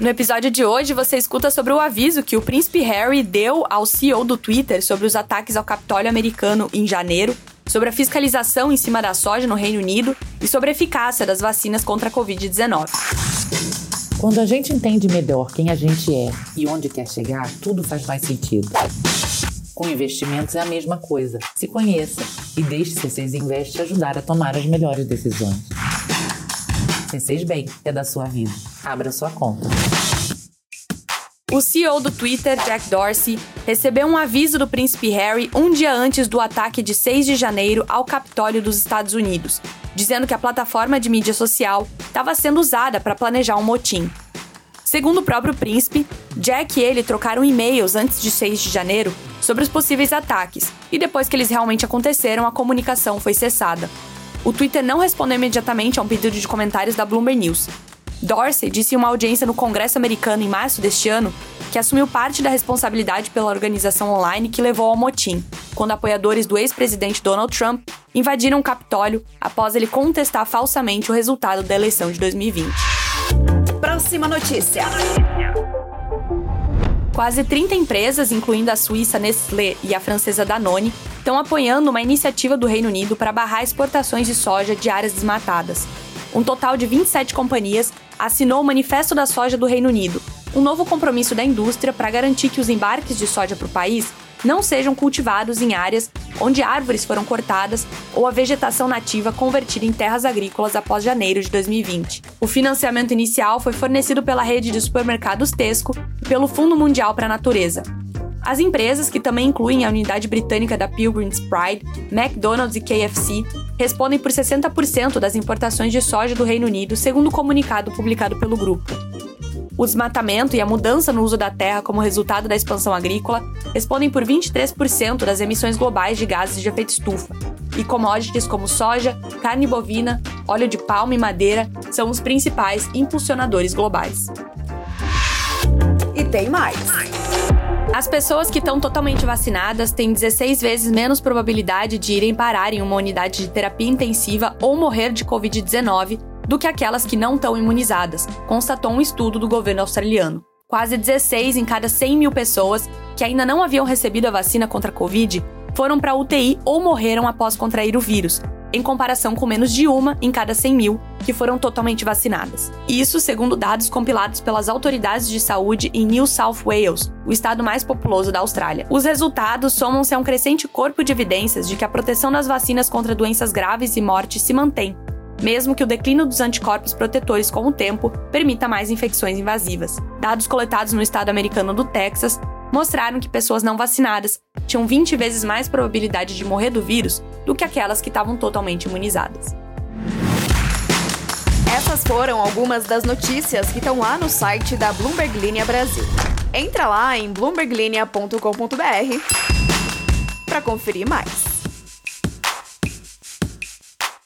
No episódio de hoje, você escuta sobre o aviso que o príncipe Harry deu ao CEO do Twitter sobre os ataques ao Capitólio americano em janeiro, sobre a fiscalização em cima da soja no Reino Unido e sobre a eficácia das vacinas contra a Covid-19. Quando a gente entende melhor quem a gente é e onde quer chegar, tudo faz mais sentido. Com investimentos é a mesma coisa. Se conheça e deixe C6 Invest ajudar a tomar as melhores decisões. C6 Bem é da sua vida. Abra sua conta. O CEO do Twitter, Jack Dorsey, recebeu um aviso do príncipe Harry um dia antes do ataque de 6 de janeiro ao Capitólio dos Estados Unidos, dizendo que a plataforma de mídia social estava sendo usada para planejar um motim. Segundo o próprio príncipe, Jack e ele trocaram e-mails antes de 6 de janeiro sobre os possíveis ataques, e depois que eles realmente aconteceram, a comunicação foi cessada. O Twitter não respondeu imediatamente a um pedido de comentários da Bloomberg News. Dorsey disse em uma audiência no Congresso americano em março deste ano que assumiu parte da responsabilidade pela organização online que levou ao motim, quando apoiadores do ex-presidente Donald Trump invadiram o Capitólio após ele contestar falsamente o resultado da eleição de 2020. Próxima notícia. Quase 30 empresas, incluindo a suíça Nestlé e a francesa Danone, estão apoiando uma iniciativa do Reino Unido para barrar exportações de soja de áreas desmatadas. Um total de 27 companhias assinou o Manifesto da Soja do Reino Unido, um novo compromisso da indústria para garantir que os embarques de soja para o país não sejam cultivados em áreas onde árvores foram cortadas ou a vegetação nativa convertida em terras agrícolas após janeiro de 2020. O financiamento inicial foi fornecido pela rede de supermercados Tesco e pelo Fundo Mundial para a Natureza. As empresas, que também incluem a unidade britânica da Pilgrim's Pride, McDonald's e KFC, respondem por 60% das importações de soja do Reino Unido, segundo o comunicado publicado pelo grupo. O desmatamento e a mudança no uso da terra como resultado da expansão agrícola respondem por 23% das emissões globais de gases de efeito estufa. E commodities como soja, carne bovina, óleo de palma e madeira são os principais impulsionadores globais. E tem mais. As pessoas que estão totalmente vacinadas têm 16 vezes menos probabilidade de irem parar em uma unidade de terapia intensiva ou morrer de Covid-19 do que aquelas que não estão imunizadas, constatou um estudo do governo australiano. Quase 16 em cada 100 mil pessoas que ainda não haviam recebido a vacina contra a Covid foram para UTI ou morreram após contrair o vírus, em comparação com menos de uma em cada 100 mil que foram totalmente vacinadas. Isso segundo dados compilados pelas autoridades de saúde em New South Wales, o estado mais populoso da Austrália. Os resultados somam-se a um crescente corpo de evidências de que a proteção das vacinas contra doenças graves e morte se mantém, mesmo que o declínio dos anticorpos protetores com o tempo permita mais infecções invasivas. Dados coletados no estado americano do Texas mostraram que pessoas não vacinadas tinham 20 vezes mais probabilidade de morrer do vírus do que aquelas que estavam totalmente imunizadas. Essas foram algumas das notícias que estão lá no site da Bloomberg Linha Brasil. Entra lá em bloomberglinea.com.br para conferir mais.